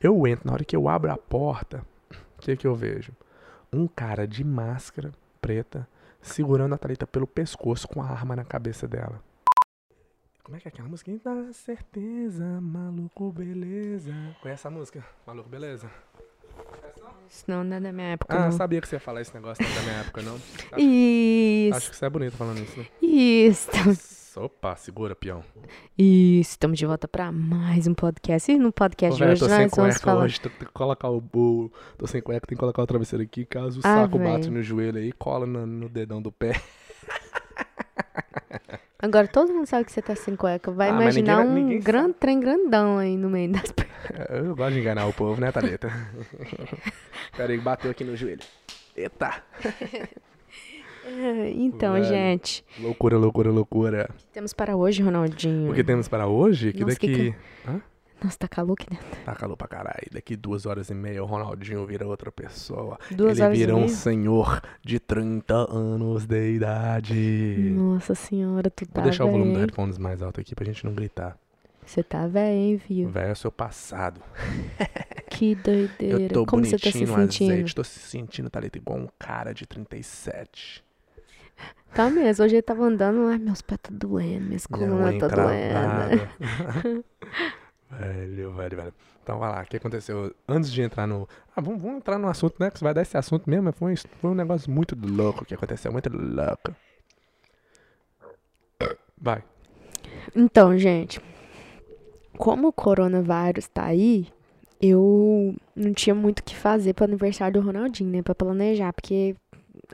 Eu entro, na hora que eu abro a porta, o que que eu vejo? Um cara de máscara preta segurando a Thalita pelo pescoço com a arma na cabeça dela. Como é que é aquela música? Da certeza, maluco, beleza. Conhece a música? Maluco, beleza? Isso não é da minha época, Ah, não. sabia que você ia falar esse negócio não é da minha época, não? Isso. Acho que você é bonito falando isso. né? Isso. Opa, segura, peão. Isso. Estamos de volta pra mais um podcast. E no podcast Ô, de velho, hoje nós vamos falar. hoje, tô- tem que colocar o, o- Tô sem cueca, tem que colocar o travesseiro aqui. Caso o Ah, saco bate velho. no joelho aí, cola no, no dedão do pé. Agora todo mundo sabe que você tá sem cueca. Vai Ah, ninguém imaginar vai- um ninguém grande trem grandão aí no meio das pernas. Eu gosto de enganar o povo, né, Thalita? Pera aí, bateu aqui no joelho. Eita! Então, Velho. gente, Loucura, loucura, loucura. o que temos para hoje, Ronaldinho? O que temos para hoje? Que Nossa, que daqui. Hã? Nossa, tá calor aqui dentro. Tá calor pra caralho. Daqui duas horas e meia o Ronaldinho vira outra pessoa. Duas Ele horas vira e um meia? senhor de 30 anos de idade. Nossa senhora, tu tá Vou deixar o volume do headphones mais alto aqui pra gente não gritar. Você tá velho, hein, viu? Velho é o seu passado. Que doideira. Eu tô Como você tá se sentindo? azeite. Tô se sentindo, Thalita, igual um cara de 37. Tá mesmo, hoje ele tava andando, ai, meus pés tá doendo, minhas Minha colunas tá doendo. velho, velho, velho. Então vai lá, o que aconteceu? Antes de entrar no. Ah, vamos, vamos entrar no assunto, né? Que você vai dar esse assunto mesmo. Foi um, foi um negócio muito louco que aconteceu, muito louco. Vai. Então, gente, como o coronavírus tá aí, eu não tinha muito o que fazer pro aniversário do Ronaldinho, né? Pra planejar, porque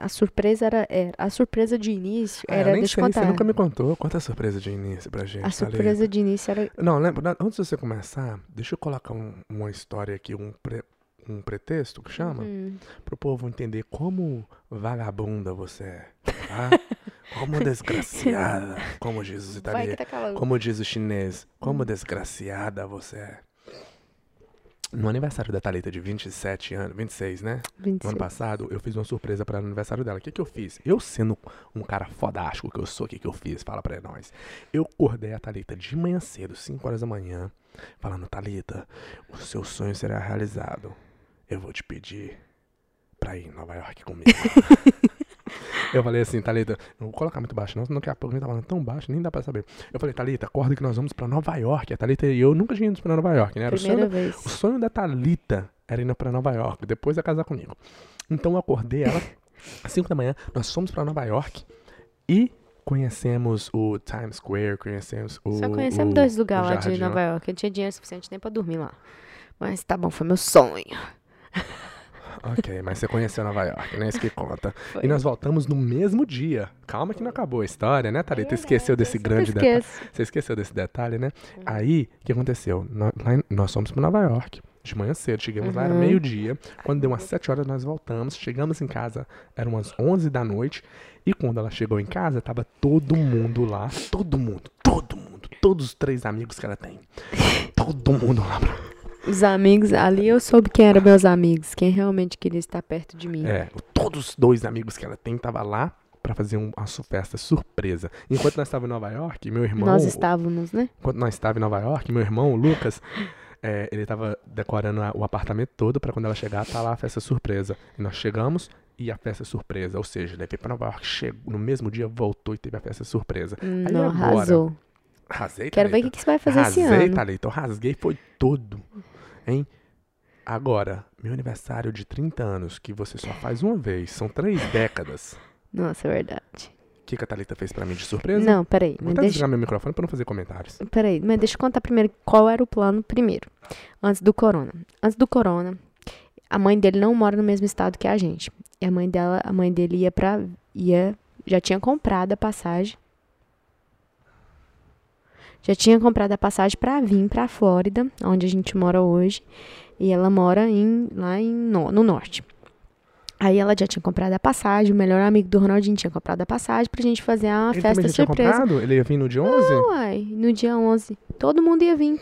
a surpresa era. era a surpresa de início Ah, era. eu nem deixa sei, você nunca me contou. Conta a surpresa de início pra gente. A surpresa de início era. Não, lembra, antes de você começar, deixa eu colocar um- uma história aqui, um, pre- um pretexto que chama, Hum, pro povo entender como vagabunda você é, tá? Como desgraciada, como diz os italianos. tá. Como diz o chinês, como desgraciada você é. No aniversário da Thalita de 27 anos, 26, né? No 26. ano passado, eu fiz uma surpresa para o aniversário dela. O que, que eu fiz? Eu sendo um cara fodástico que eu sou, o que, que eu fiz? Fala pra nós. Eu acordei a Thalita de manhã cedo, 5 horas da manhã, falando, Thalita, o seu sonho será realizado. Eu vou te pedir pra ir em Nova York comigo. eu falei assim, Thalita, não vou colocar muito baixo não, senão daqui a pouco a gente tá falando tão baixo, nem dá pra saber. Eu falei, Thalita, acorda que nós vamos pra Nova York. A Thalita e eu nunca tínhamos ido pra Nova York, né? Era o sonho Primeira da- vez. o sonho da Thalita era ir pra Nova York, depois ia casar comigo. Então eu acordei ela às 5 da manhã, nós fomos pra Nova York e conhecemos o Times Square, conhecemos o. Só conhecemos o- dois lugares lá de jardim Nova York. Eu não tinha dinheiro suficiente nem pra dormir lá. Mas tá bom, foi meu sonho. Ok, mas você conheceu Nova York, né? Isso que conta. Foi. E nós voltamos no mesmo dia. Calma que não acabou a história, né, Thalita? Esqueceu desse Eu sempre grande detalhe. Você esqueceu desse detalhe, né? Aí, o que aconteceu? Nó- lá em- Nós fomos pra Nova York. De manhã cedo, chegamos lá, era Uhum. meio-dia. Quando deu umas 7 horas, nós voltamos. Chegamos em casa, eram umas 11 da noite. E quando ela chegou em casa, tava todo mundo lá. Todo mundo, todo mundo. Todos os três amigos que ela tem. Todo mundo lá. Os amigos, ali eu soube quem eram meus amigos, quem realmente queria estar perto de mim. É, todos os dois amigos que ela tem tava lá pra fazer um- uma festa surpresa. Enquanto nós estávamos em Nova York, meu irmão... Nós estávamos, né? Enquanto nós estávamos em Nova York, meu irmão, o Lucas, é, ele tava decorando a- o apartamento todo pra quando ela chegar, tá lá a festa surpresa. E nós chegamos e a festa surpresa. Ou seja, levei pra Nova York, chegou, no mesmo dia voltou e teve a festa surpresa. Hum, Aí Não, agora? arrasou. Rasei, Quero ver o Thalita. que, que você vai fazer esse Rasei, ano. Thalita. Eu rasguei, foi tudo. Hein? Agora, meu aniversário de 30 anos, que você só faz uma vez, são três décadas. Nossa, é verdade. O que, que a Thalita fez pra mim de surpresa? Não, peraí. Vou até deixa, desligar meu microfone pra não fazer comentários. peraí, mas deixa eu contar primeiro qual era o plano primeiro. Antes do corona. Antes do corona, a mãe dele não mora no mesmo estado que a gente. E a mãe dela, a mãe dele ia pra. ia. Já tinha comprado a passagem. Já tinha comprado a passagem pra vir pra Flórida, onde a gente mora hoje. E ela mora em, lá em, no, no norte. Aí ela já tinha comprado a passagem, o melhor amigo do Ronaldinho tinha comprado a passagem pra gente fazer Ele festa já tinha surpresa. comprado? Ele ia vir no dia 11? Uai, no dia 11. Todo mundo ia vir.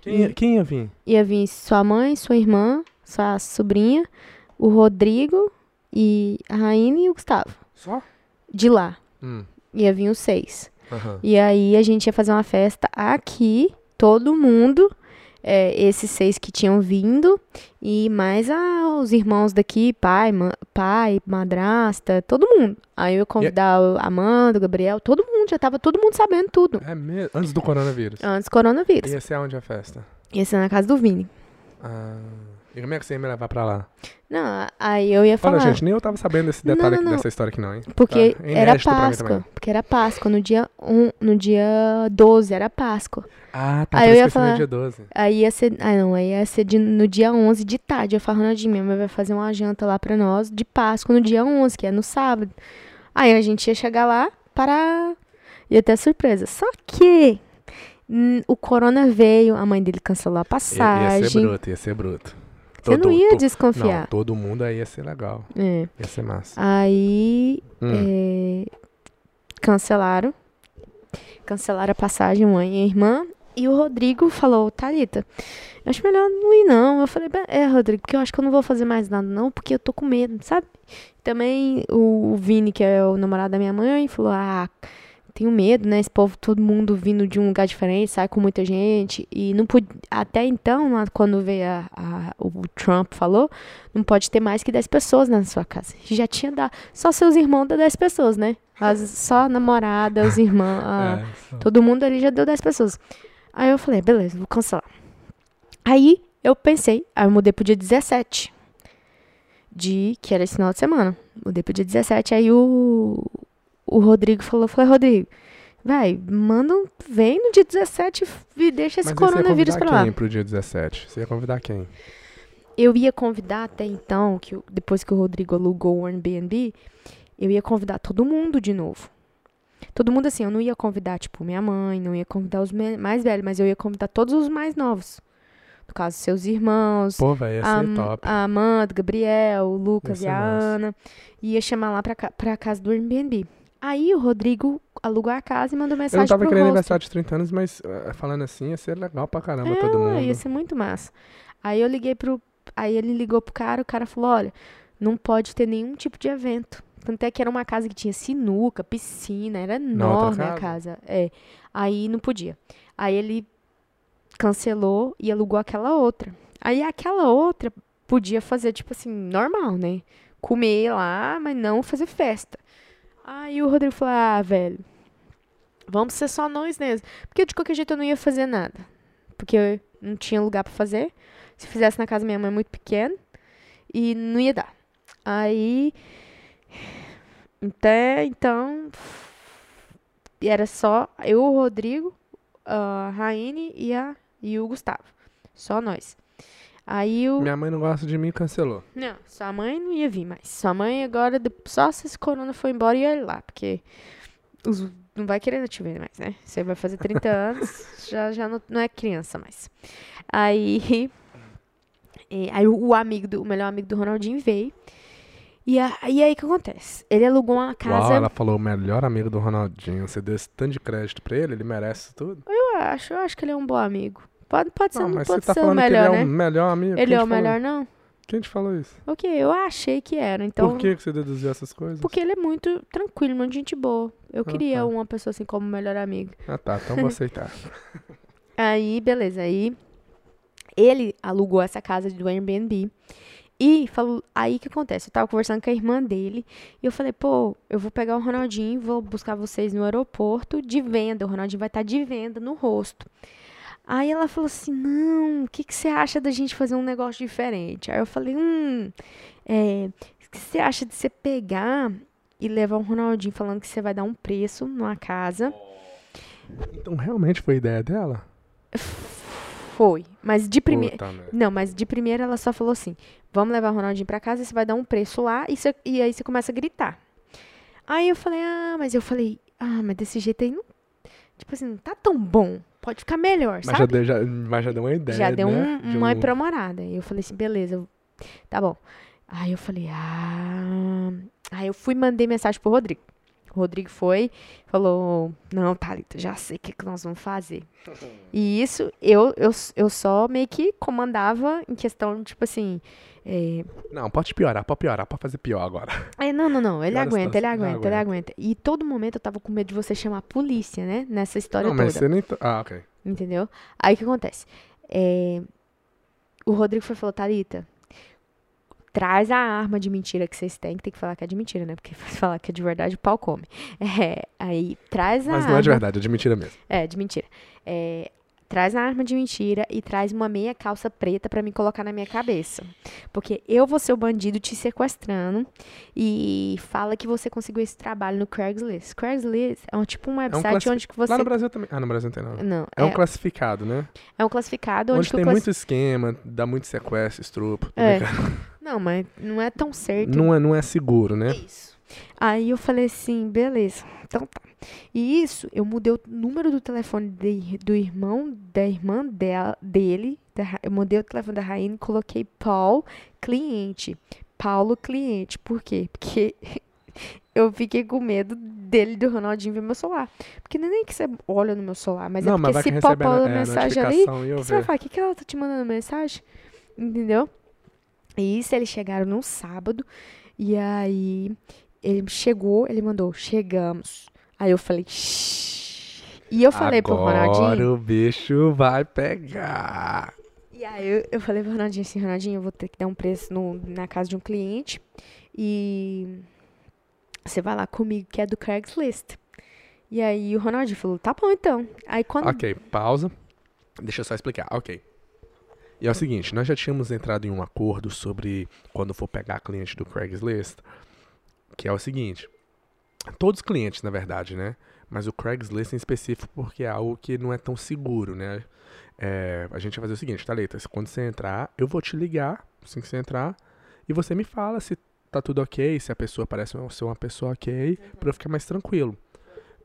Quem, ia- quem ia vir? Ia vir sua mãe, sua irmã, sua sobrinha, o Rodrigo e a Raine e o Gustavo. Só? De lá. Hum, Ia vir os seis. Aham. E aí a gente ia fazer uma festa aqui, todo mundo. é, esses seis que tinham vindo e mais ah, os irmãos daqui, pai, ma- pai, madrasta, todo mundo. Aí eu ia convidar o Amanda, o Gabriel, todo mundo, já tava todo mundo sabendo tudo. É mesmo? Antes do coronavírus. Antes do coronavírus. Ia ser aonde a festa? Ia ser na casa do Vini. Ah, e como é que você ia me levar pra lá? Não, aí eu ia Olha, falar. gente, nem eu tava sabendo desse Não, detalhe não, aqui não. dessa história aqui não, hein? Porque Tá, era Páscoa. Porque era Páscoa. No dia, um, no dia 12 era Páscoa. Ah, tá, Aí eu ia não falar- dia 12. Aí ia ser. Ah, não. Aí ia ser de- no dia 11 de tarde. Eu falo, Ronaldinho, minha mãe vai fazer uma janta lá pra nós de Páscoa no dia 11, que é no sábado. Aí a gente ia chegar lá para. Ia ter surpresa. Só que. hum, o corona veio, a mãe dele cancelou a Ia, ia ser passagem. bruto, ia ser bruto. Você não ia to- desconfiar. Não, todo mundo aí ia ser legal. É. Ia ser massa. Aí Hum. é, cancelaram. Cancelaram a passagem, mãe e irmã. E o Rodrigo falou, Thalita, eu acho melhor não ir não. Eu falei, "Bem, é, Rodrigo, porque eu acho que eu não vou fazer mais nada não, porque eu tô com medo, sabe? Também o, o Vini, que é o namorado da minha mãe, falou, ah, tenho medo, né? Esse povo, todo mundo vindo de um lugar diferente, sai com muita gente. E não pude, até então, quando veio a, a- o Trump falou, não pode ter mais que 10 pessoas na sua casa. Já tinha dado. Só seus irmãos dá 10 pessoas, né? As, só a namorada, os irmãos. a- É, Todo mundo ali já deu 10 pessoas. Aí eu falei, beleza, vou cancelar. Aí eu pensei, aí eu mudei pro dia 17. De, que era esse final de semana. Mudei pro dia 17. Aí o, o Rodrigo falou, falei, Rodrigo, vai, manda um, vem no dia 17 e deixa esse Mas aí você ia coronavírus convidar pra lá. quem pro dia 17? Você ia convidar quem? Eu ia convidar até então, que depois que o Rodrigo alugou o Airbnb, eu ia convidar todo mundo de novo. Todo mundo assim, eu não ia convidar, tipo, minha mãe, não ia convidar os mais velhos, mas eu ia convidar todos os mais novos. No caso, seus irmãos, Pô, velho, ia a, top. a Amanda, Gabriel, o Lucas e a massa. Ana. Ia chamar lá pra, pra casa do Airbnb. Aí o Rodrigo alugou a casa e mandou Eu não mensagem tava pro querendo aniversário de 30 anos, mas eh, falando assim, ia ser legal pra caramba É, todo mundo. Ia ser muito massa. Aí eu liguei pro. Aí ele ligou pro cara, o cara falou: olha, não pode ter nenhum tipo de evento. Tanto é que era uma casa que tinha sinuca, piscina, era enorme a casa? casa. É. Aí não podia. Aí ele cancelou e alugou aquela outra. Aí aquela outra podia fazer, tipo assim, normal, né? Comer lá, mas não fazer festa. Aí o Rodrigo falou: ah, velho, vamos ser só nós mesmo. Porque de qualquer jeito eu não ia fazer nada. Porque eu não tinha lugar pra fazer. Se fizesse na casa minha mãe é muito pequena. E não ia dar. Aí. Até então. Era só eu, o Rodrigo, a Raine e, a, e o Gustavo. Só nós. Aí o. Minha mãe não gosta de mim e cancelou. Não, sua mãe não ia vir mais. Sua mãe agora, só se esse corona for embora, ia ir lá, porque os- não vai querer te ver mais, né? Você vai fazer 30 anos, já, já não, não é criança mais. Aí, e aí o, o amigo, do, o melhor amigo do Ronaldinho veio. E, a- e aí o que acontece? Ele alugou uma casa. Uau, ela falou o melhor amigo do Ronaldinho. Você deu esse tanto de crédito pra ele, ele merece tudo. Eu acho, eu acho que ele é um bom amigo. Pode, pode ser, Não, mas pode você tá ser o falando melhor, que ele é né? o melhor amigo. Ele é o melhor, não? Quem te falou isso? Ok, eu achei que era. Então, Por que que você deduziu essas coisas? Porque ele é muito tranquilo, muito gente boa. Eu Ah, queria tá. uma pessoa assim como melhor amiga. Ah tá, então vou aceitar. Aí, beleza. Aí, ele alugou essa casa do Airbnb. E falou, aí o que acontece? Eu tava conversando com a irmã dele. E eu falei, pô, eu vou pegar o Ronaldinho, vou buscar vocês no aeroporto de venda. O Ronaldinho vai estar de venda no rosto. Aí ela falou assim: não, o que, que você acha da gente fazer um negócio diferente? Aí eu falei: hum, é, o que você acha de você pegar e levar o Ronaldinho falando que você vai dar um preço numa casa? Então realmente foi ideia dela? Foi. Mas de primeira. Não, mas de primeira ela só falou assim: vamos levar o Ronaldinho pra casa, você vai dar um preço lá e, você- e aí você começa a gritar. Aí eu falei: ah, mas eu falei: ah, mas desse jeito aí não. Tipo assim, não tá tão bom. Pode ficar melhor, Mas já, sabe? deu, já, mas já deu uma ideia, Já deu né? um, uma um- aprimorada. E eu falei assim, beleza, tá bom. Aí eu falei, ah. Aí eu fui e mandei mensagem pro Rodrigo. O Rodrigo foi, falou, não, Thalita, já sei o que, que nós vamos fazer. E isso, eu, eu, eu só meio que comandava em questão, tipo assim. É, Não, pode piorar, pode piorar, pode fazer pior agora. é, não, não, não, ele Pior aguenta, ele não aguenta, ele aguenta. E todo momento eu tava com medo de você chamar a polícia, né? Nessa história não, toda. mas você nem. tá- Ah, ok. Entendeu? Aí o que acontece? É, o Rodrigo foi e falou, Thalita, traz a arma de mentira que vocês têm, que tem que falar que é de mentira, né? Porque se falar que é de verdade, o pau come. É, aí, traz a Mas arma. não é de verdade, é de mentira mesmo. É, de mentira. É, traz a arma de mentira e traz uma meia calça preta pra me colocar na minha cabeça. Porque eu vou ser o bandido te sequestrando e fala que você conseguiu esse trabalho no Craigslist. Craigslist é um tipo um website classifi- onde que você... Lá no Brasil também. Ah, no Brasil não tem não. Não, É é, um classificado, né? é um classificado onde, Onde tem muito esquema, dá muito sequestro, estupro. tô É. Não, mas não é tão certo. Não é, não é seguro, né? Isso. Aí eu falei assim, beleza, então tá. E isso, eu mudei o número do telefone de- do irmão, da irmã dela, dele. da eu mudei o telefone da Raine e coloquei Paul, cliente. Paulo, cliente. Por quê? Porque eu fiquei com medo dele, do Ronaldinho, ver meu celular. Porque não é nem que você olha no meu celular, mas não, é porque mas se popou a, a é, mensagem ali, você vai falar, o que, que ela tá te mandando mensagem? Entendeu? E isso, eles chegaram num sábado. E aí, ele chegou, ele mandou, chegamos. Aí eu falei, shh. E eu falei pro Ronaldinho. Agora o bicho vai pegar. E aí eu, eu falei pro Ronaldinho assim, Ronaldinho, eu vou ter que dar um preço no, na casa de um cliente. E você vai lá comigo, que é do Craigslist. E aí o Ronaldinho falou, tá bom então. Aí quando. Ok, pausa. Deixa eu só explicar. Ok. E é o seguinte, nós já tínhamos entrado em um acordo sobre quando for pegar cliente do Craigslist, que é o seguinte. Todos os clientes, na verdade, né? Mas o Craigslist em específico porque é algo que não é tão seguro, né? É, a gente vai fazer o seguinte, Thalita, quando você entrar, eu vou te ligar, assim que você entrar, e você me fala se tá tudo ok, se a pessoa parece ser uma pessoa ok, pra eu ficar mais tranquilo.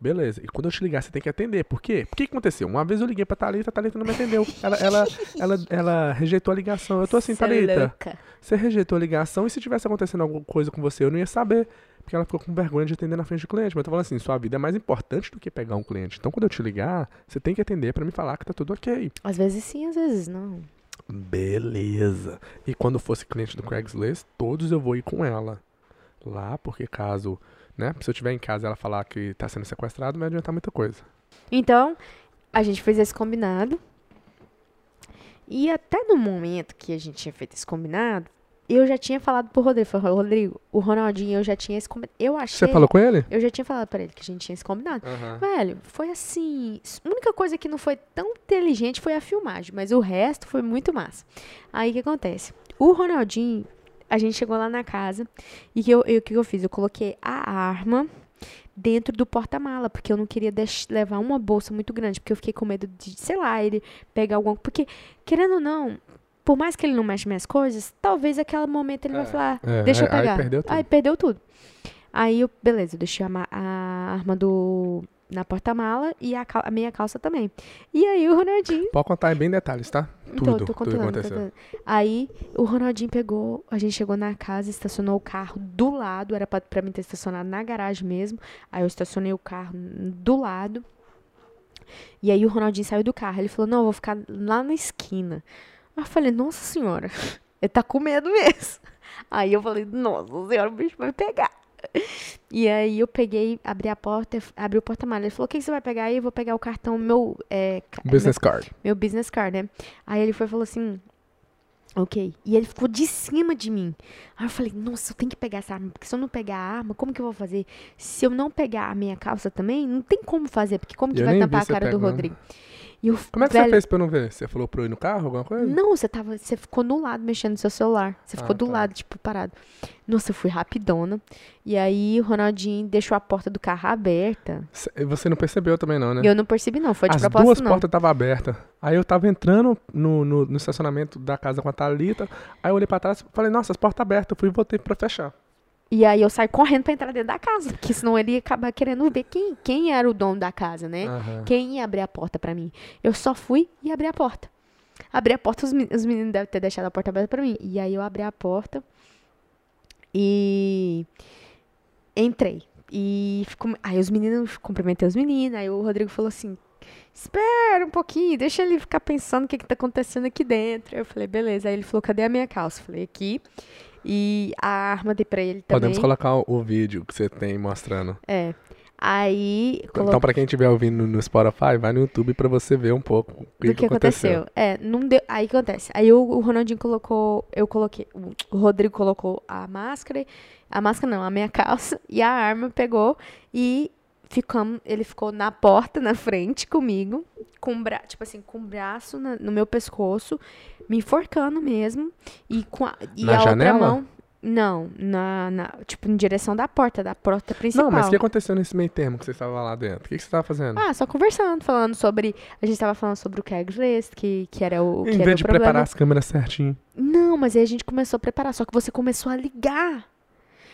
Beleza. E quando eu te ligar, você tem que atender. Por quê? O que aconteceu? Uma vez eu liguei pra Thalita, a Thalita não me atendeu. Ela, ela, ela, ela rejeitou a ligação. Eu tô assim, Cê é Thalita, louca. você rejeitou a ligação e se tivesse acontecendo alguma coisa com você, eu não ia saber. Porque ela ficou com vergonha de atender na frente do cliente. Mas eu tô falando assim, sua vida é mais importante do que pegar um cliente. Então quando eu te ligar, você tem que atender pra me falar que tá tudo ok. Às vezes sim, às vezes não. Beleza. E quando fosse cliente do Craigslist, todos eu vou ir com ela lá, porque caso, né, se eu estiver em casa e ela falar que tá sendo sequestrado, não vai adiantar muita coisa. Então, a gente fez esse combinado. E até no momento que a gente tinha feito esse combinado, eu já tinha falado pro Rodrigo, falei, Rodrigo, o Ronaldinho, eu já tinha esse combinado. Eu achei. Você falou com ele? Eu já tinha falado pra ele que a gente tinha esse combinado. Velho, foi assim. A única coisa que não foi tão inteligente foi a filmagem, mas o resto foi muito massa. Aí o que acontece? O Ronaldinho, a gente chegou lá na casa e que eu- que eu fiz? Eu coloquei a arma dentro do porta-mala, porque eu não queria levar uma bolsa muito grande, porque eu fiquei com medo de, sei lá, ele pegar alguma Porque, querendo ou não, por mais que ele não mexa minhas coisas, talvez aquele momento ele vai falar, É, deixa eu aí- aí pegar. perdeu tudo. Aí perdeu tudo. Aí eu, beleza, eu deixei a, a arma do na porta-mala e a, cal- a meia calça também. E aí o Ronaldinho. Pode contar em bem detalhes, tá? Então, Tudo, tô tudo contando, tô aconteceu. contando. Aí o Ronaldinho pegou, a gente chegou na casa, estacionou o carro do lado, era pra, pra mim ter estacionado na garagem mesmo. Aí eu estacionei o carro do lado. E aí o Ronaldinho saiu do carro. Ele falou: Não, eu vou ficar lá na esquina. Aí eu falei: Nossa senhora, ele tá com medo mesmo. Aí eu falei: Nossa senhora, o bicho vai pegar. E aí eu peguei, abri a porta, abri o porta-malas. Ele falou: O que, que você vai pegar aí? Eu vou pegar o cartão, meu. É, Business card. meu business card, né? Aí ele foi e falou assim, ok. E ele ficou de cima de mim. Aí eu falei, nossa, eu tenho que pegar essa arma, porque se eu não pegar a arma, como que eu vou fazer? Se eu não pegar a minha calça também, não tem como fazer, porque como que Eu vai nem vi tampar a cara do. Rodrigo? E Como é que velho, você fez pra eu não ver? Você falou pra eu ir no carro, alguma coisa? Não, você tava, você ficou do lado mexendo no seu celular. Você ficou Ah, do tá. lado, tipo, parado. Nossa, eu fui rapidona. E aí o Ronaldinho deixou a porta do carro aberta. Cê- Você não percebeu também não, né? Eu não percebi, não. Foi de As propósito, duas não. portas estavam abertas. Aí eu tava entrando no, no, no estacionamento da casa com a Thalita. Aí eu olhei pra trás e falei, nossa, as portas abertas. Eu fui e voltei pra fechar. E aí eu saí correndo pra entrar dentro da casa, porque senão ele ia acabar querendo ver quem, quem era o dono da casa, né? Aham. Quem ia abrir a porta pra mim. Eu só fui e abri a porta. Abri a porta, os, os meninos devem ter deixado a porta aberta pra mim. E aí eu abri a porta e entrei. E ficou, aí os meninos, cumprimentei os meninos, aí o Rodrigo falou assim, espera um pouquinho, deixa ele ficar pensando o que que tá acontecendo aqui dentro. Eu falei, beleza. Aí ele falou, cadê a minha calça? Eu falei, aqui. E a arma dei pra ele também. Podemos colocar o, vídeo que você tem mostrando. É. Aí. colo- Então, pra quem estiver ouvindo no Spotify, vai no YouTube pra você ver um pouco o que, do que aconteceu. É, não deu. Aí o que acontece? Aí o, o Ronaldinho colocou. Eu coloquei. O Rodrigo colocou a máscara. A máscara não, a minha calça. E a arma pegou. E ficamos. Ele ficou na porta, na frente comigo. Com o bra, tipo assim, com o braço na- no meu pescoço. Me enforcando mesmo. E com a, e Na a janela? outra mão. Não, na, na, tipo, em direção da porta, da porta principal. Não, mas o que aconteceu nesse meio termo que você estava lá dentro? O que, que você estava fazendo? Ah, só conversando, falando sobre. A gente tava falando sobre o Craigslist, que, que era o. Que em vez de problema. preparar as câmeras certinho. Não, mas aí a gente começou a preparar, só que você começou a ligar.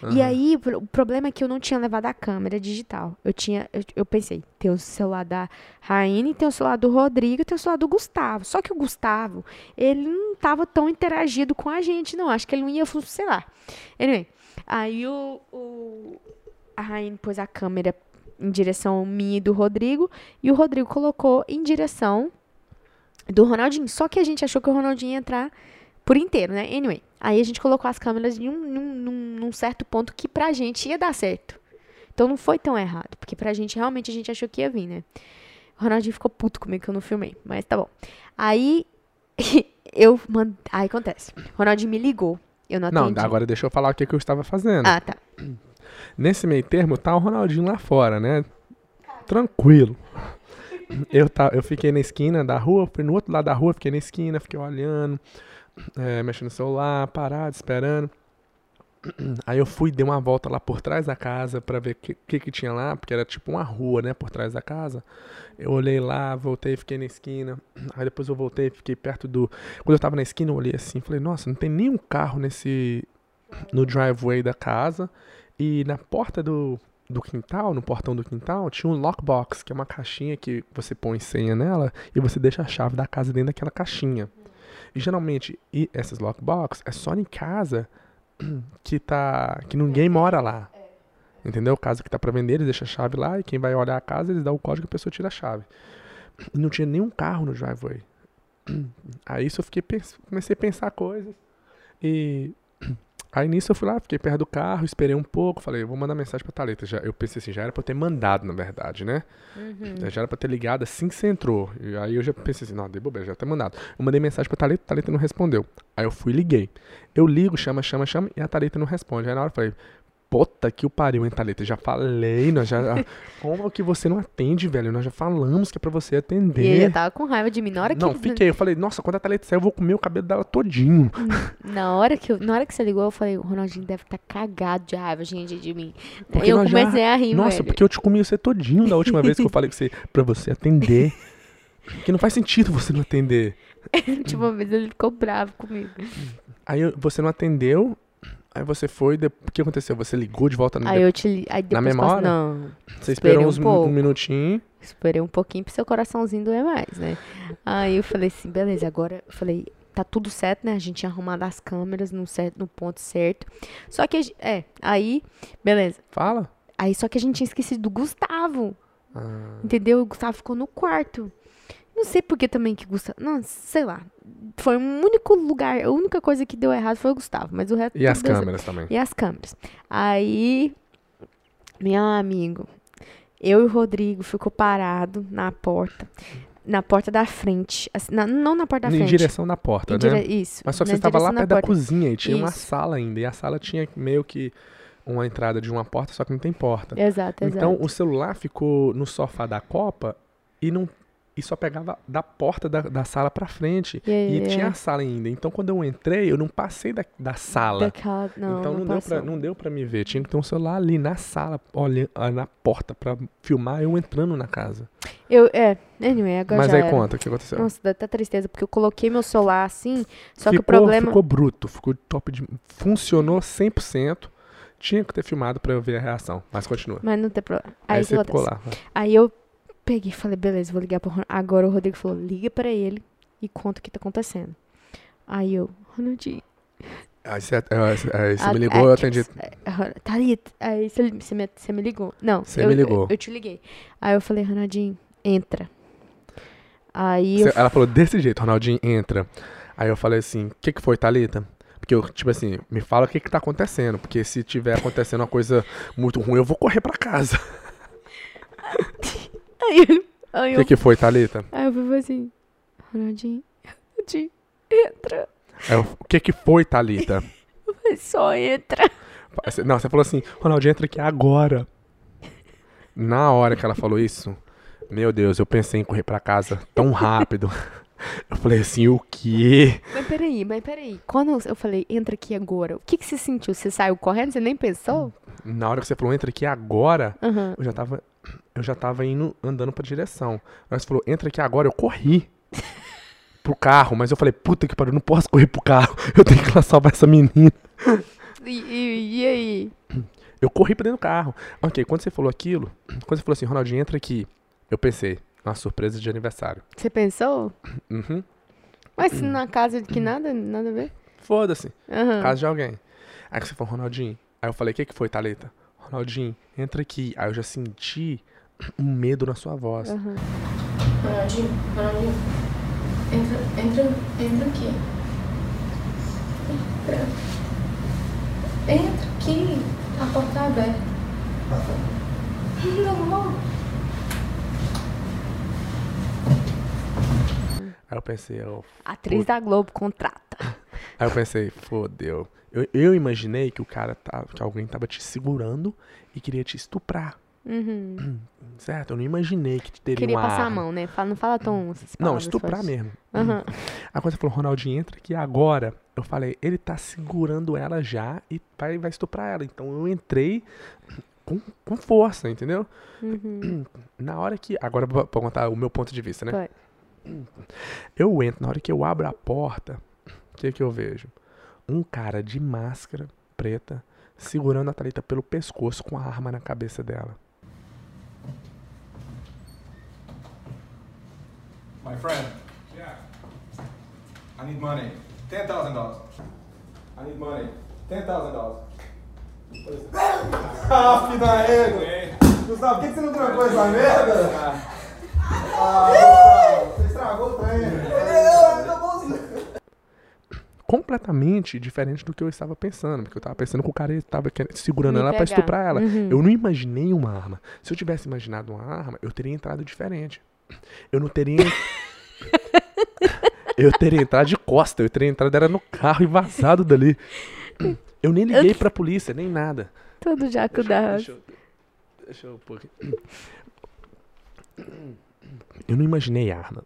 E Aham. aí, o pro- o problema é que eu não tinha levado a câmera digital. Eu tinha, eu, eu pensei, tem o celular da Raine, tem o celular do Rodrigo, tem o celular do Gustavo. Só que o Gustavo, ele não tava tão interagido com a gente, não. Acho que ele não ia, sei lá. Anyway, aí o, o a Raine pôs a câmera em direção minha e do Rodrigo, e o Rodrigo colocou em direção do Ronaldinho. Só que a gente achou que o Ronaldinho ia entrar por inteiro, né? Anyway, aí a gente colocou as câmeras em um, num, num- num certo ponto que pra gente ia dar certo. Então não foi tão errado, porque pra gente realmente a gente achou que ia vir, né? O Ronaldinho ficou puto comigo que eu não filmei, mas tá bom. Aí eu mand... aí acontece. O Ronaldinho me ligou. Eu não Não, atendi. agora deixa eu falar o que, que eu estava fazendo. Ah, tá. Nesse meio termo, tá o Ronaldinho lá fora, né? Tranquilo. Eu, tá, eu fiquei na esquina da rua, fui no outro lado da rua, fiquei na esquina, fiquei olhando, é, mexendo no celular, parado, esperando. Aí eu fui, dei uma volta lá por trás da casa pra ver o que, que que tinha lá, porque era tipo uma rua, né, por trás da casa. Eu olhei lá, voltei, fiquei na esquina. Aí depois eu voltei, fiquei perto do. Quando eu tava na esquina, eu olhei assim, falei, nossa, não tem nenhum carro nesse. no driveway da casa. E na porta do, do quintal, no portão do quintal, tinha um lockbox, que é uma caixinha que você põe senha nela e você deixa a chave da casa dentro daquela caixinha. E geralmente, e essas lockbox é só em casa que tá. que ninguém mora lá. Entendeu? Casa que tá pra vender, eles deixam a chave lá e quem vai olhar a casa, eles dão o código e a pessoa tira a chave. E não tinha nenhum carro no driveway. Aí isso eu fiquei comecei a pensar coisas. E aí nisso eu fui lá, fiquei perto do carro, esperei um pouco, falei, vou mandar mensagem pra Thalita. Já, eu pensei assim, já era pra eu ter mandado, na verdade, né? Uhum. Já era pra ter ligado assim que você entrou. E aí eu já pensei assim, não, dei bobeira, já ter mandado. Eu mandei mensagem pra Thalita, Thalita não respondeu. Aí eu fui e liguei. Eu ligo, chama, chama, chama, e a Thalita não responde. Aí na hora eu falei, puta que o pariu, hein, Thalita? Já falei, nós já. Como que você não atende, velho? Nós já falamos que é pra você E atender. ele já tava com raiva de mim. Na hora que, Não, fiquei. Eu falei, nossa, quando a Thalita sair, eu vou comer o cabelo dela todinho. na hora que, eu- na hora que você ligou, eu falei, o Ronaldinho deve estar cagado de raiva, gente, de mim. Porque eu nós já- comecei a rir, Nossa, velho. porque eu te comi você todinho da última vez que eu falei que você, pra você atender. Porque não faz sentido você não atender. A última vez ele ficou bravo comigo. Aí você não atendeu, aí você foi, de- o que aconteceu? Você ligou de volta no Aí eu te li- aí mesma passou- hora? Não, Você esperou um uns, um, pouco. minutinho. esperei um pouquinho pro seu coraçãozinho doer mais, né? Aí eu falei assim, beleza, agora eu falei, tá tudo certo, né? A gente tinha arrumado as câmeras no, certo, no ponto certo. Só que, é, aí, beleza. Fala. Aí só que a gente tinha esquecido do Gustavo. Ah, Entendeu? O Gustavo ficou no quarto. Não sei por que também que Gustavo. Não, sei lá. Foi o único lugar, a única coisa que deu errado foi o Gustavo, mas o resto e as certo. câmeras também. E as câmeras. Aí, meu amigo, eu e o Rodrigo ficou parado na porta. Na porta da frente. assim, na- não na porta da em frente. direção da porta, Em né? Isso. Mas só que na você estava lá perto da porta. cozinha e tinha uma Isso. sala ainda. E a sala tinha meio que uma entrada de uma porta, só que não tem porta. Exato, exato. Então o celular ficou no sofá da copa e não e só pegava da porta da, da sala pra frente. E aí, E é, tinha a sala ainda. Então quando eu entrei, eu não passei da, da sala. daquela- não, então não, não, deu pra, não deu pra me ver. Tinha que ter um celular ali na sala, olhando na porta, pra filmar eu entrando na casa. Eu, é, anyway, agora Mas já aí era. conta, o que aconteceu? Nossa, dá até tristeza, porque eu coloquei meu celular assim, só que o ficou, problema... ficou bruto, ficou top de. Funcionou 100%. Tinha que ter filmado pra eu ver a reação. Mas continua. Mas não tem problema. Aí, Aí, você ficou lá. Aí eu peguei e falei, beleza, vou ligar pro Ronaldinho. Agora o Rodrigo falou, liga pra ele e conta o que tá acontecendo. Aí eu, Ronaldinho... Aí você, aí você- me ligou, eu atendi. a- Thalita, aí você, você, me, você me ligou. Não, Você eu, me ligou. Eu, eu te liguei. Aí eu falei, Ronaldinho, entra. Aí eu Você- ela falou desse jeito, Ronaldinho, entra. Aí eu falei assim, o que, que foi, Thalita? Porque eu, tipo assim, me fala o que, que tá acontecendo. Porque se tiver acontecendo uma coisa muito ruim, eu vou correr pra casa. Aí, aí O eu, que, que foi, Thalita? aí eu falei assim, Ronaldinho, Ronaldinho, entra. Aí eu, o que, que foi, Thalita? Eu falei, só entra. Não, você falou assim, Ronaldinho, entra aqui agora. Na hora que ela falou isso, meu Deus, eu pensei em correr pra casa tão rápido. Eu falei assim, o quê? Mas peraí, mas peraí. Quando eu falei, entra aqui agora, o que, que você sentiu? Você saiu correndo? Você nem pensou? Na hora que você falou, entra aqui agora, Aham. eu já tava, eu já tava indo, andando pra direção. Que você falou, entra aqui agora, eu corri pro carro, mas eu falei, puta que pariu, eu não posso correr pro carro. Eu tenho que ir lá salvar essa menina. E, e- e aí? Eu corri pra dentro do carro. Ok, quando você falou aquilo, quando você falou assim, Ronaldinho, entra aqui, eu pensei, uma surpresa de aniversário. Você pensou? Uhum. Mas se na casa de que nada, nada a ver? Foda-se. Aham. Casa de alguém. Aí você falou, Ronaldinho. Aí eu falei, o que, que foi, Thalita? Ronaldinho, entra aqui. Aí eu já senti um medo na sua voz. Aham. Ronaldinho, Ronaldinho, entra, entra, entra aqui. Entra. Entra aqui. A porta tá aberta. Não, Aí eu pensei, eu... Atriz da Globo, contrata. Aí eu pensei, fodeu. Eu, eu imaginei que o cara tava, que alguém tava te segurando e queria te estuprar. Uhum. Certo? Eu não imaginei que teria Queria uma passar a arma. mão, né? Fala, não fala tão Não, estuprar fortes. mesmo. Aham. Aí quando você falou, Ronaldinho, entra aqui agora. Eu falei, ele tá segurando ela já e vai, vai estuprar ela. Então eu entrei com, com força, entendeu? Uhum. Na hora que. Agora vou contar o meu ponto de vista, né? Vai. Eu entro, na hora que eu abro a porta, o que que eu vejo? Um cara de máscara preta segurando a Thalita pelo pescoço com a arma na cabeça dela. My friend. Yeah. I need money. Ten thousand dollars. I need money. Ten thousand dollars. Ah, filho da égua! Gustavo, por que que você não trancou essa merda? Ah, você estragou o trem. Completamente diferente do que eu estava pensando. Porque eu estava pensando que o cara estava segurando Me ela pra pegar. estuprar ela. Uhum. Eu não imaginei uma arma. Se eu tivesse imaginado uma arma, eu teria entrado diferente. Eu não teria. eu teria entrado de costa. Eu teria entrado era no carro e vazado dali. Eu nem liguei pra polícia, nem nada. Todo jaco Deixa, da... deixa, eu- deixa eu pôr aqui. Eu não imaginei arma.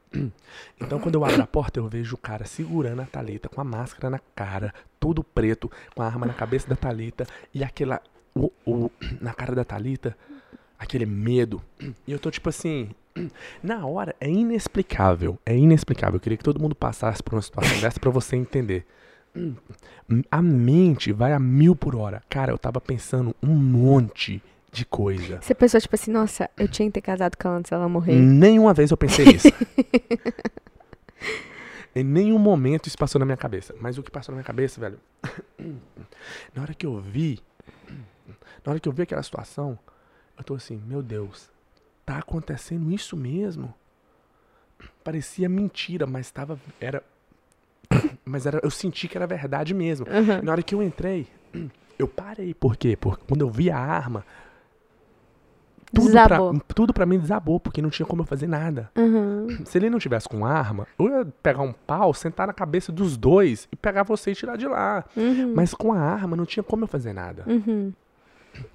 Então, quando eu abro a porta, eu vejo o cara segurando a Thalita com a máscara na cara, todo preto, com a arma na cabeça da Thalita e aquela. O, o- na cara da Thalita, aquele medo. E eu tô tipo assim. Na hora, é inexplicável. É inexplicável. Eu queria que todo mundo passasse por uma situação dessa pra você entender. A mente vai a mil por hora. Cara, eu tava pensando um monte de coisa. Você pensou, tipo assim, nossa, eu tinha que ter casado com ela antes dela morrer. Nenhuma vez eu pensei nisso. em nenhum momento isso passou na minha cabeça. Mas o que passou na minha cabeça, velho, na hora que eu vi, na hora que eu vi aquela situação, eu tô assim, meu Deus, tá acontecendo isso mesmo? Parecia mentira, mas tava, era, mas era, eu senti que era verdade mesmo. Aham. Na hora que eu entrei, eu parei. Por quê? Porque quando eu vi a arma, tudo Desabou. pra, tudo pra mim desabou, porque não tinha como eu fazer nada. Aham. Se ele não tivesse com arma, eu ia pegar um pau, sentar na cabeça dos dois e pegar você e tirar de lá. Uhum. Mas com a arma não tinha como eu fazer nada. Uhum.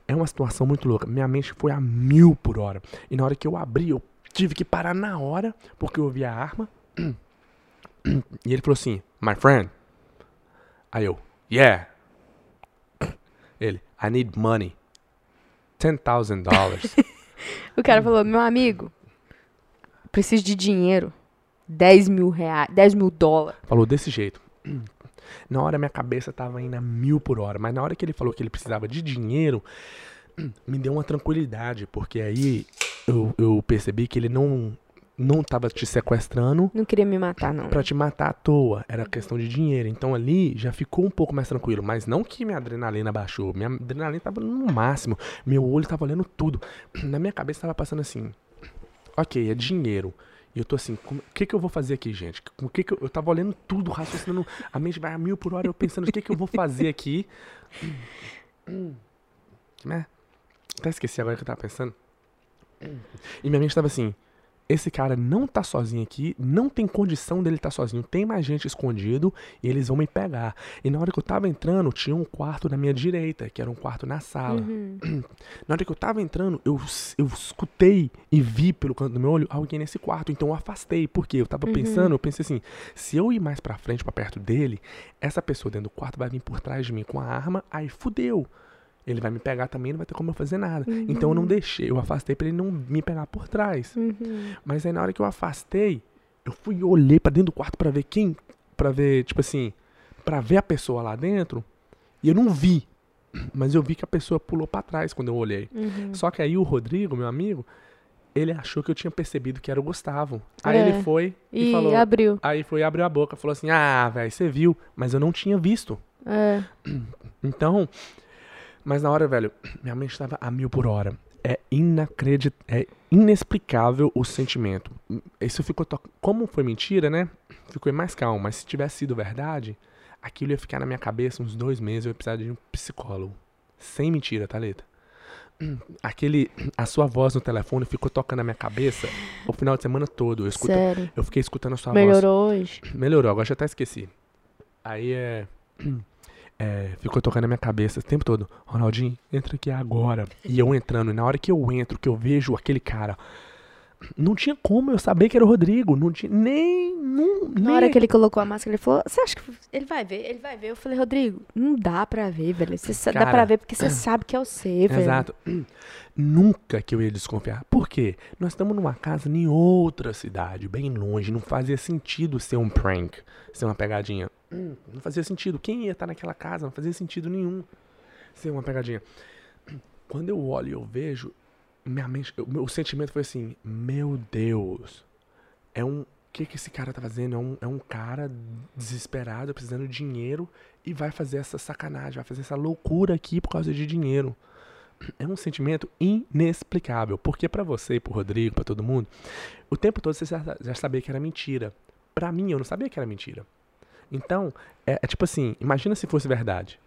É uma situação muito louca. Minha mente foi a mil por hora. E na hora que eu abri, eu tive que parar na hora, porque eu ouvi a arma. E ele falou assim, my friend. Aí eu, yeah. Ele, I need money. Ten thousand dollars. O cara falou, meu amigo, preciso de dinheiro. 10 mil reais, 10 mil dólares. Falou desse jeito. Na hora minha cabeça tava indo a mil por hora, mas na hora que ele falou que ele precisava de dinheiro, me deu uma tranquilidade, porque aí eu, eu percebi que ele não não tava te sequestrando Não queria me matar, não. pra te matar à toa, era questão de dinheiro. Então ali já ficou um pouco mais tranquilo, mas não que minha adrenalina baixou, minha adrenalina tava no máximo, meu olho tava olhando tudo. Na minha cabeça tava passando assim: OK, é dinheiro. E eu tô assim, o que que eu vou fazer aqui, gente? O que que eu, eu tava olhando tudo, raciocinando, a mente vai a mil por hora, eu pensando, o que que eu vou fazer aqui? Hum, hum, né? Até esqueci agora o que eu tava pensando. E minha mente tava assim: esse cara não tá sozinho aqui, não tem condição dele estar tá sozinho, tem mais gente escondido e eles vão me pegar. E na hora que eu tava entrando, tinha um quarto na minha direita, que era um quarto na sala. Uhum. Na hora que eu tava entrando, eu, eu escutei e vi pelo canto do meu olho alguém nesse quarto, então eu afastei. porque Eu tava Uhum. pensando, eu pensei assim, se eu ir mais pra frente, pra perto dele, essa pessoa dentro do quarto vai vir por trás de mim com a arma, aí fudeu. Ele vai me pegar também, não vai ter como eu fazer nada. Então eu não deixei, eu afastei pra ele não me pegar por trás. Uhum. Mas aí na hora que eu afastei, eu fui olhei pra dentro do quarto pra ver quem, Pra ver, tipo assim, pra ver a pessoa lá dentro, e eu não vi. Mas eu vi que a pessoa pulou pra trás quando eu olhei. Uhum. Só que aí o Rodrigo, meu amigo, ele achou que eu tinha percebido que era o Gustavo. Aí É. ele foi e, E falou, abriu. aí foi e abriu a boca, falou assim: "Ah, velho, você viu, mas eu não tinha visto". É. Então, mas na hora, velho, minha mente estava a mil por hora. É inacreditável, é inexplicável o sentimento. Isso ficou, to... como foi mentira, né? Ficou mais calmo, mas se tivesse sido verdade, aquilo ia ficar na minha cabeça uns dois meses, eu ia precisar de um psicólogo. Sem mentira, Thalita. Aquele, a sua voz no telefone ficou tocando na minha cabeça o final de semana todo. Eu, escuto, Sério. eu fiquei escutando a sua voz. Melhorou hoje? Melhorou, agora já até esqueci. Aí é, é, Ficou tocando na minha cabeça o tempo todo. Ronaldinho, entra aqui agora. E eu entrando, e na hora que eu entro, que eu vejo aquele cara. Não tinha como eu saber que era o Rodrigo. Não tinha nem. Não, Na nem hora que ele colocou a máscara, ele falou: Você acha que ele vai ver? Ele vai ver. Eu falei: Rodrigo, não dá pra ver, velho. Você sa- dá Cara, pra ver porque você sabe que é o C, velho. Exato. Nunca que eu ia desconfiar. Por quê? Nós estamos numa casa em outra cidade, bem longe. Não fazia sentido ser um prank, ser uma pegadinha. Não fazia sentido. Quem ia estar naquela casa? Não fazia sentido nenhum ser uma pegadinha. Quando eu olho e eu vejo, minha mente, o meu sentimento foi assim: Meu Deus, é um. O que, que esse cara tá fazendo? É um, é um cara desesperado, precisando de dinheiro e vai fazer essa sacanagem, vai fazer essa loucura aqui por causa de dinheiro é um sentimento inexplicável. Porque pra você, pro Rodrigo, pra todo mundo, o tempo todo você já, sabia que era mentira. Pra mim, eu não sabia que era mentira. Então, é, é tipo assim, imagina se fosse verdade.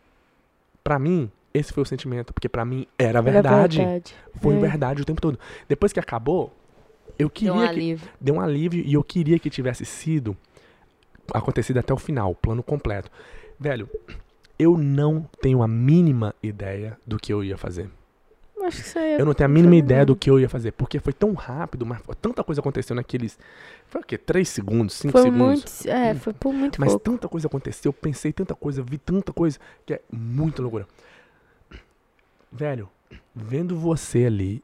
Pra mim, esse foi o sentimento, porque pra mim era Era verdade. verdade. Foi É. verdade o tempo todo. Depois que acabou, eu queria Deu um que alívio. deu um alívio e eu queria que tivesse sido acontecido até o final, plano completo. Velho, eu não tenho a mínima ideia do que eu ia fazer. Acho que é Eu não tenho a mínima ideia do que eu ia fazer, porque foi tão rápido, mas tanta coisa aconteceu naqueles. Foi o quê? Três segundos, cinco Foi segundos. muito. É, foi por muito Mas pouco. tanta coisa aconteceu, eu pensei tanta coisa, vi tanta coisa, que é muita loucura. Velho, vendo você ali,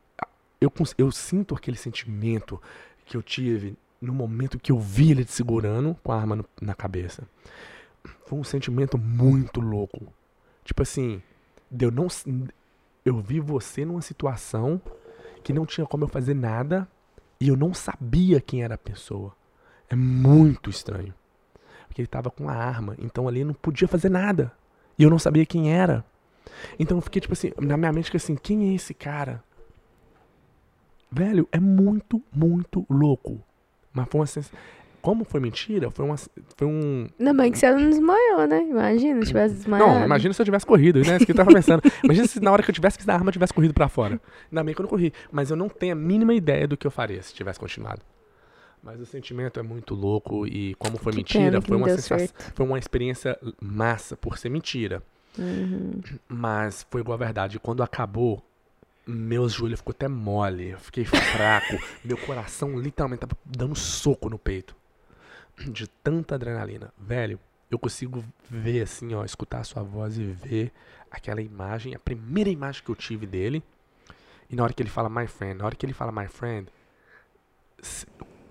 eu, eu sinto aquele sentimento que eu tive no momento que eu vi ele te segurando com a arma no- na cabeça. Foi um sentimento muito louco. Tipo assim, eu não. Eu vi você numa situação que não tinha como eu fazer nada e eu não sabia quem era a pessoa. É muito estranho. Porque ele tava com a arma, então ali não podia fazer nada. E eu não sabia quem era. Então eu fiquei tipo assim, na minha mente, assim, quem é esse cara? Velho, é muito, muito louco. Mas foi uma sensação. Como foi mentira, foi, uma, foi um. Ainda bem que você não desmaiou, né? Imagina, se tivesse desmaiado. Não, imagina se eu tivesse corrido, né? Isso que eu tava pensando. Imagina se na hora que eu tivesse que dar arma eu tivesse corrido pra fora. Ainda bem que eu não corri. Mas eu não tenho a mínima ideia do que eu faria se tivesse continuado. Mas o sentimento é muito louco e como foi Que mentira, foi uma sensação, certo. foi uma experiência massa por ser mentira. Uhum. Mas foi igual a verdade. Quando acabou, meus joelhos ficou até mole. Eu fiquei fraco. meu coração literalmente tava dando soco no peito. De tanta adrenalina. Velho, eu consigo ver assim, ó, escutar a sua voz e ver aquela imagem, a primeira imagem que eu tive dele. E na hora que ele fala my friend, na hora que ele fala my friend,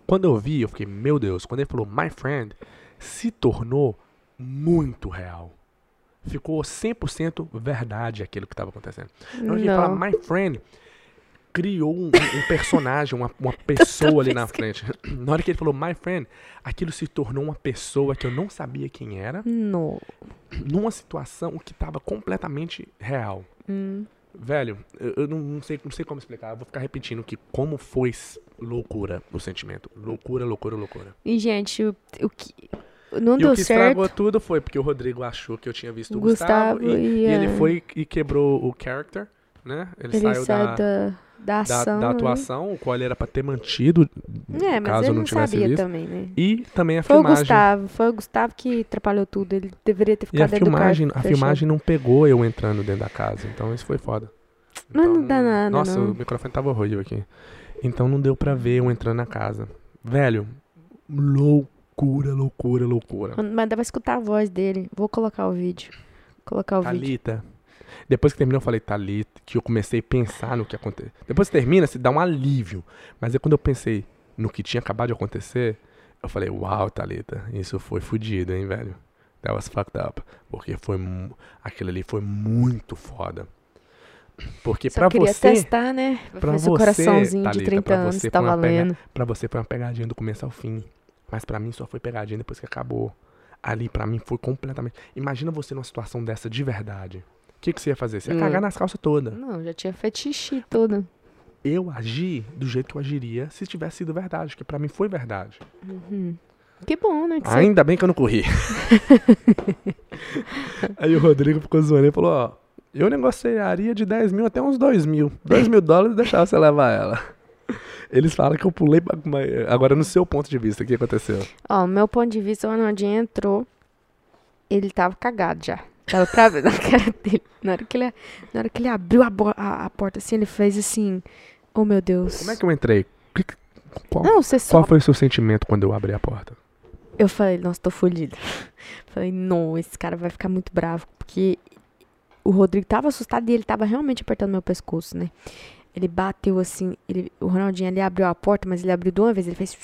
quando eu vi, eu fiquei, meu Deus, quando ele falou my friend, se tornou muito real. Ficou 100% verdade aquilo que estava acontecendo. Na hora que ele fala my friend, criou um, um personagem, uma, uma pessoa ali na frente. Na hora que ele falou my friend, aquilo se tornou uma pessoa que eu não sabia quem era, Não. numa situação que estava completamente real. Hum. Velho, eu, eu não, não sei, não sei como explicar. Eu vou ficar repetindo que como foi loucura o sentimento. Loucura, loucura, loucura. E, gente, o, o que. Não e deu o que certo. estragou tudo foi porque o Rodrigo achou que eu tinha visto o Gustavo, Gustavo e, e, ele foi e quebrou o character, né? Ele, Ele saiu sai da, da. da ação. da né? atuação, o qual era pra ter mantido, É, mas caso ele não tivesse sabia visto. também, né? E também a Foi o filmagem. Gustavo, foi o Gustavo que atrapalhou tudo. Ele deveria ter E a ficado dentro do filmagem, quarto. a filmagem não pegou eu entrando dentro da casa. Então isso foi foda. Mas não Então, dá nada, Nossa, não. o microfone tava horrível aqui. Então não deu pra ver eu entrando na casa. Velho, loucura, loucura, loucura. Mas dá pra escutar a voz dele. Vou colocar o vídeo. Colocar o vídeo. Thalita. Depois que terminou, eu falei, Thalita, que eu comecei a pensar no que aconteceu. Depois que termina, se dá um alívio. Mas aí quando eu pensei no que tinha acabado de acontecer, eu falei, uau, Thalita, isso foi fudido, hein, velho? That was fucked up. Porque foi. Aquilo ali foi muito foda. Porque Só pra queria você. testar, né? Pra ver se o você, coraçãozinho de Thalita, 30 pra anos você tá uma pega- valendo. Pra você foi uma pegadinha do começo ao fim. Mas pra mim só foi pegadinha depois que acabou. Ali pra mim foi completamente. Imagina você numa situação dessa de verdade. O que, que você ia fazer? Você ia Hum. cagar nas calças todas. Não, já tinha xixi todo. Eu agi do jeito que eu agiria se tivesse sido verdade, que pra mim foi verdade. Uhum. Que bom, né? Que você- Ainda bem que eu não corri. Aí o Rodrigo ficou zoando e falou: Ó, eu negociaria de 10 mil até uns 2 mil. 2 mil dólares e deixava você levar ela. Eles falam que eu pulei. Agora, no seu ponto de vista, o que aconteceu? Ó, meu ponto de vista, o Ronaldinho entrou, ele tava cagado já. Tava pra ver na cara dele. Na hora que ele, na hora que ele abriu a, a- a porta assim, ele fez assim, oh meu Deus. Como é que eu entrei? Qual, Não, você só... qual foi o seu sentimento quando eu abri a porta? Eu falei, nossa, tô fudido. Falei, não, esse cara vai ficar muito bravo, porque o Rodrigo tava assustado e ele tava realmente apertando meu pescoço, né? Ele bateu assim, ele, o Ronaldinho ali abriu a porta, mas ele abriu de uma vez, ele fez.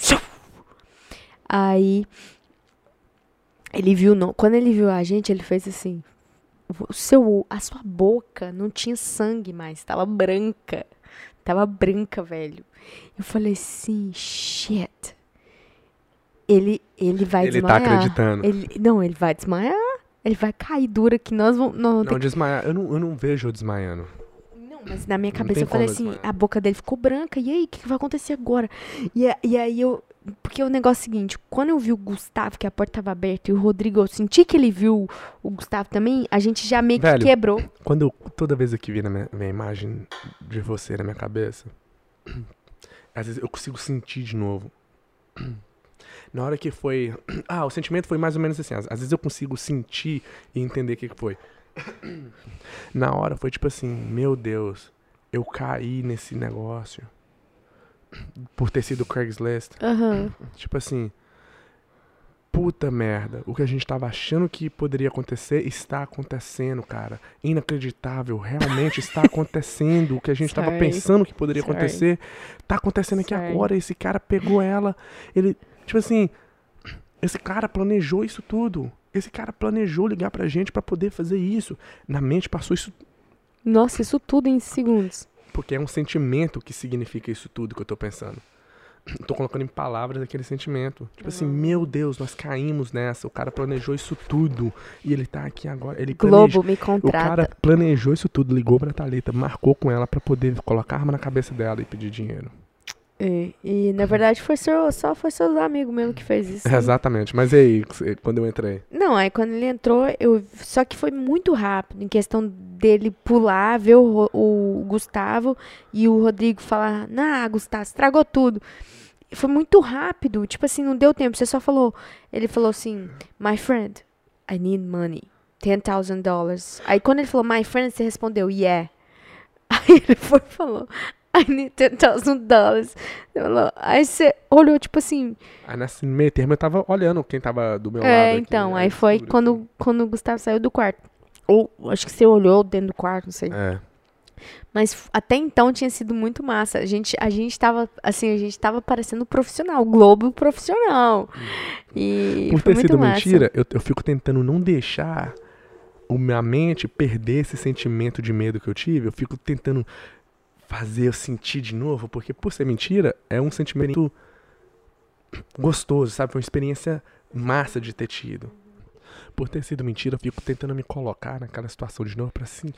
Aí ele viu, não, quando ele viu a gente, ele fez assim. O seu, a sua boca não tinha sangue mais, tava branca. Tava branca, velho. Eu falei assim, shit. Ele, ele vai Ele tá desmaiar. acreditando. Ele, não, ele vai desmaiar. Ele vai cair dura que nós vamos. Ter Não, desmaiar. Eu não, eu não vejo eu desmaiando. Não, mas na minha cabeça eu falei assim, a boca dele ficou branca, e aí, o que, que vai acontecer agora? E, e aí eu. Porque o negócio é o seguinte, quando eu vi o Gustavo, que a porta tava aberta, e o Rodrigo, eu senti que ele viu o Gustavo também, a gente já meio que Velho. quebrou. Quando eu, toda vez que vi na minha, minha imagem de você na minha cabeça, às vezes eu consigo sentir de novo. Na hora que foi. Ah, o sentimento foi mais ou menos assim. Às, às vezes eu consigo sentir e entender o que que foi. Na hora foi tipo assim: Meu Deus, eu caí nesse negócio. Por ter sido Craigslist. Aham. Tipo assim. Puta merda. O que a gente tava achando que poderia acontecer está acontecendo, cara. Inacreditável. Realmente está acontecendo. O que a gente tava Sorry. pensando que poderia Sorry. acontecer tá acontecendo aqui Sorry. agora. Esse cara pegou ela. Ele. Tipo assim. Esse cara planejou isso tudo. Esse cara planejou ligar pra gente pra poder fazer isso. Na mente passou isso. Nossa, isso tudo em segundos. Porque é um sentimento que significa isso tudo que eu tô pensando. Tô colocando em palavras aquele sentimento. Tipo assim, meu Deus, nós caímos nessa. O cara planejou isso tudo. E ele tá aqui agora. Ele. Globo me O cara contrata. planejou isso tudo, ligou pra Thalita, marcou com ela pra poder colocar a arma na cabeça dela e pedir dinheiro. É, e na verdade foi seu, só foi seus amigos mesmo que fez isso. né? Exatamente. Mas e aí, quando eu entrei? Não, aí quando ele entrou, eu só que foi muito rápido, em questão dele pular, ver o, o Gustavo e o Rodrigo falar, nah, Gustavo, estragou tudo. Foi muito rápido, tipo assim, não deu tempo, você só falou, ele falou assim, my friend, I need money, $10,000 dollars. Aí quando ele falou, my friend, você respondeu, yeah. Aí ele foi e falou, I need $10,000 dollars. Aí você olhou, tipo assim, Aí nesse meio termo eu tava olhando quem tava do meu lado. é, aqui, então, né? aí foi quando, quando o Gustavo saiu do quarto. Ou acho que você olhou dentro do quarto, não sei. É. Mas até então tinha sido muito massa. A gente, a gente tava, assim, a gente tava parecendo profissional, Globo profissional. E Por ter sido massa. mentira, eu, eu fico tentando não deixar o minha mente perder esse sentimento de medo que eu tive. Eu fico tentando fazer eu sentir de novo, porque por ser mentira, é um sentimento gostoso, sabe? Foi uma experiência massa de ter tido. Por ter sido mentira, eu fico tentando me colocar naquela situação de novo pra assim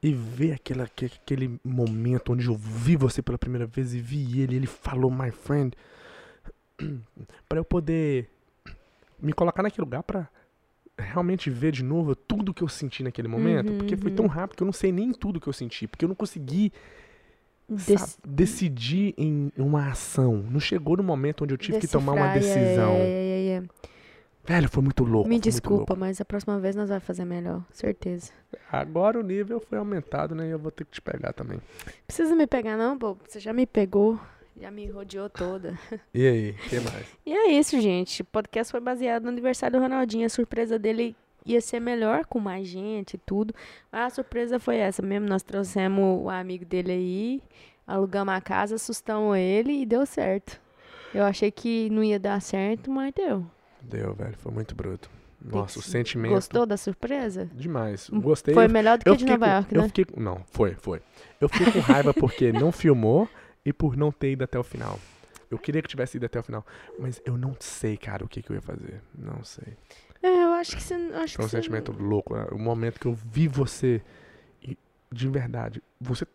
e ver aquela, aque- aquele momento onde eu vi você pela primeira vez e vi ele, ele falou my friend, Pra eu poder me colocar naquele lugar pra realmente ver de novo tudo que eu senti naquele momento, Uhum, porque foi uhum. tão rápido que eu não sei nem tudo que eu senti, porque eu não consegui Dec- decidir em uma ação. Não chegou no momento onde eu tive que tomar uma decifrar, decisão. é, é, é. Velho, foi muito louco. Me desculpa, louco. mas a próxima vez nós vamos fazer melhor, certeza. Agora o nível foi aumentado, né? E eu vou ter que te pegar também. Precisa me pegar não, pô. Você já me pegou, já me rodeou toda. E aí, o que mais? E é isso, gente. O podcast foi baseado no aniversário do Ronaldinho. A surpresa dele ia ser melhor com mais gente e tudo. Mas a surpresa foi essa mesmo. Nós trouxemos o amigo dele aí, alugamos a casa, assustamos ele e deu certo. Eu achei que não ia dar certo, mas deu. Deu, velho. Foi muito bruto. Nossa, o sentimento. Gostou da surpresa? Demais. Gostei. Foi eu- melhor do que eu de fiquei Nova com- York, eu né? fiquei com- Não, foi, foi. Eu fiquei com raiva porque não filmou e por não ter ido até o final. Eu queria que tivesse ido até o final. Mas eu não sei, cara, o que, que eu ia fazer. Não sei. É, eu acho que você. Acho Foi um sentimento louco. né? O momento que eu vi você. E, de verdade, você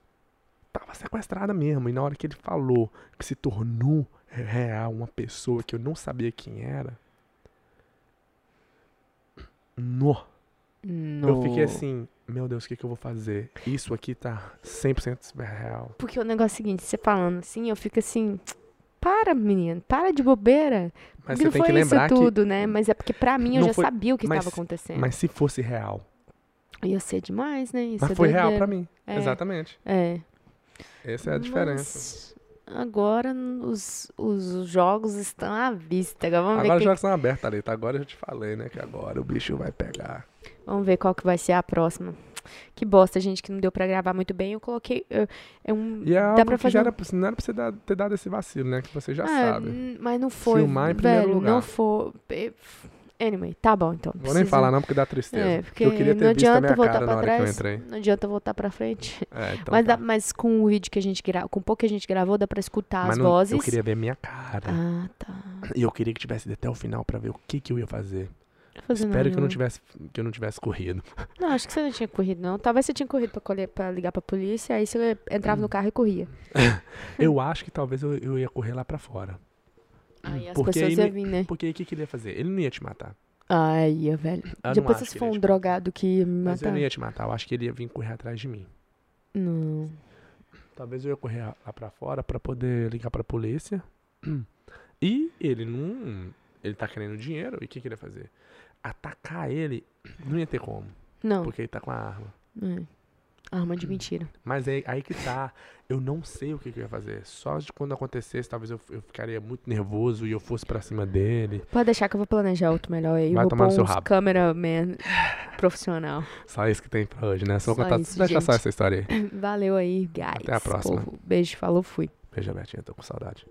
tava sequestrada mesmo. E na hora que ele falou que se tornou real uma pessoa que eu não sabia quem era. No. Eu fiquei No. assim, meu Deus, o que, que eu vou fazer? Isso aqui tá 100% real. Porque o negócio é o seguinte, você falando assim, eu fico assim. Para, menino, para de bobeira. Mas não você tem foi que lembrar isso tudo, né? Mas é porque pra mim eu Não já foi- sabia o que estava acontecendo. que. Mas se fosse real. Ia ser demais, né? Ia Mas foi real pra mim. É. Exatamente. É. Essa é a diferença. Mas agora os, os jogos estão à vista. Agora vamos, Agora ver os jogos são abertos, Thalita. Agora eu já te falei, né? Que agora o bicho vai pegar. vamos ver qual que vai ser a próxima. Que bosta, gente, que não deu pra gravar muito bem. Eu coloquei. eu- É um, E é dá algo pra que fazer já era, não era pra você dar- ter dado esse vacilo, né? Que você já Ah, sabe. Mas não foi. Filmar em primeiro velho, lugar. Não foi. Anyway, tá bom então. Não vou nem falar não, porque dá tristeza. É, porque eu queria não ter a adianta minha voltar cara pra trás. Não adianta voltar pra frente. É, então mas, tá. dá- mas com o vídeo que a gente gravou, com o pouco que a gente gravou, dá pra escutar Mas as não- vozes. eu queria ver minha cara. Ah, tá. E eu queria que tivesse até o final pra ver o que, que eu ia fazer. Não fazer Espero que eu não tivesse que eu não tivesse corrido. Não, acho que você não tinha corrido, não. Talvez você tinha corrido pra, colher, pra ligar pra polícia, aí você entrava Hum. no carro e corria. Eu acho que talvez eu, eu ia correr lá pra fora. Aí as Porque pessoas iam vir, né? Porque aí o que, que ele ia fazer? Ele não ia te matar. Ai, velho. Eu Depois se for um drogado que ia me Mas matar. ele não ia te matar. Eu acho que ele ia vir correr atrás de mim. Não. Talvez eu ia correr lá pra fora pra poder ligar pra polícia. E ele não. Ele tá querendo dinheiro. E o que, que ele ia fazer? Atacar ele não ia ter como. Não. Porque ele tá com a arma. É. Arma de mentira. Mas é aí que tá. Eu não sei o que, que eu ia fazer. Só de quando acontecesse, talvez eu, eu ficaria muito nervoso e eu fosse pra cima dele. Pode deixar que eu vou planejar outro melhor aí. Vai vou tomar no seu rabo. cameraman profissional. Só isso que tem pra hoje, né? Só vou Só contar. isso, deixa só essa história aí. Valeu aí, guys. Até a próxima. Povo. Beijo, falou, fui. Beijo, Betinha. Tô com saudade.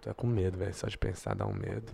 Tô com medo, velho. Só de pensar dá um medo.